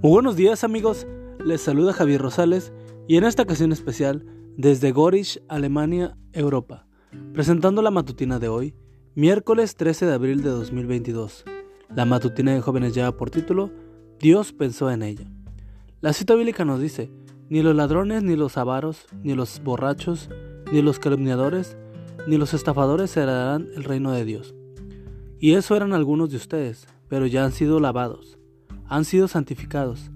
Muy buenos días amigos, les saluda Javier Rosales y en esta ocasión especial desde Gorisch, Alemania, Europa, presentando la matutina de hoy, miércoles 13 de abril de 2022. La matutina de jóvenes lleva por título Dios pensó en ella. La cita bíblica nos dice, ni los ladrones, ni los avaros, ni los borrachos, ni los calumniadores, ni los estafadores heredarán el reino de Dios. Y eso eran algunos de ustedes, pero ya han sido lavados, han sido santificados,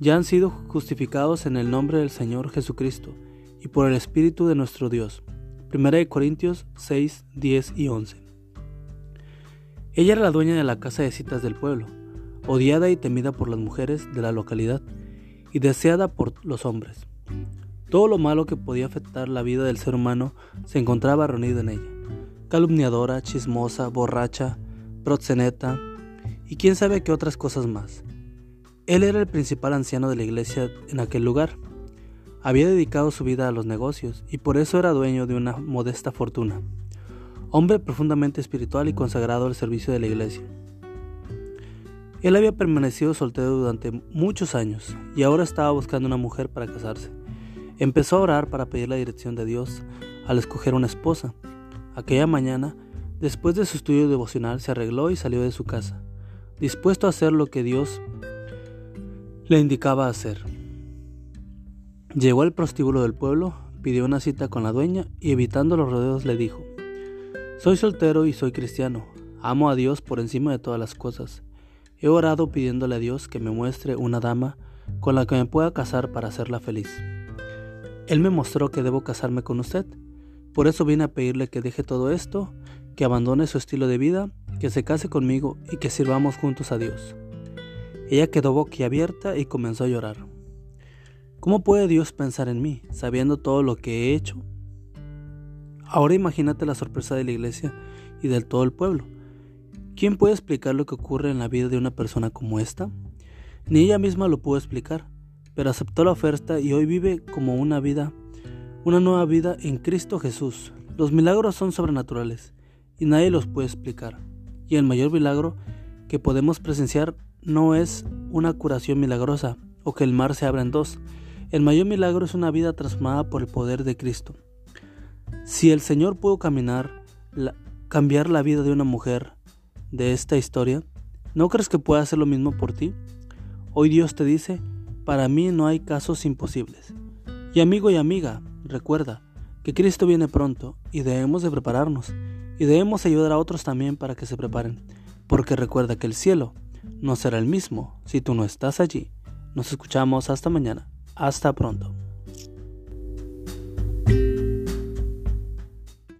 ya han sido justificados en el nombre del Señor Jesucristo y por el Espíritu de nuestro Dios. 1 Corintios 6, 10 y 11. Ella era la dueña de la casa de citas del pueblo, odiada y temida por las mujeres de la localidad y deseada por los hombres. Todo lo malo que podía afectar la vida del ser humano se encontraba reunido en ella. Calumniadora, chismosa, borracha, proxeneta y quién sabe qué otras cosas más. Él era el principal anciano de la iglesia en aquel lugar. Había dedicado su vida a los negocios y por eso era dueño de una modesta fortuna. Hombre profundamente espiritual y consagrado al servicio de la iglesia. Él había permanecido soltero durante muchos años y ahora estaba buscando una mujer para casarse. Empezó a orar para pedir la dirección de Dios al escoger una esposa. Aquella mañana Después de su estudio devocional se arregló y salió de su casa, dispuesto a hacer lo que Dios le indicaba hacer. Llegó al prostíbulo del pueblo, pidió una cita con la dueña y evitando los rodeos le dijo, Soy soltero y soy cristiano, amo a Dios por encima de todas las cosas. He orado pidiéndole a Dios que me muestre una dama con la que me pueda casar para hacerla feliz. Él me mostró que debo casarme con usted, por eso vine a pedirle que deje todo esto que abandone su estilo de vida, que se case conmigo y que sirvamos juntos a Dios. Ella quedó boquiabierta y comenzó a llorar. ¿Cómo puede Dios pensar en mí, sabiendo todo lo que he hecho? Ahora imagínate la sorpresa de la iglesia y del todo el pueblo. ¿Quién puede explicar lo que ocurre en la vida de una persona como esta? Ni ella misma lo pudo explicar, pero aceptó la oferta y hoy vive como una vida, una nueva vida en Cristo Jesús. Los milagros son sobrenaturales y nadie los puede explicar. Y el mayor milagro que podemos presenciar no es una curación milagrosa o que el mar se abra en dos. El mayor milagro es una vida transformada por el poder de Cristo. Si el Señor pudo caminar, cambiar la vida de una mujer de esta historia, ¿no crees que pueda hacer lo mismo por ti? Hoy Dios te dice, para mí no hay casos imposibles. Y amigo y amiga, recuerda que Cristo viene pronto y debemos de prepararnos y debemos ayudar a otros también para que se preparen, porque recuerda que el cielo no será el mismo si tú no estás allí. Nos escuchamos hasta mañana. Hasta pronto.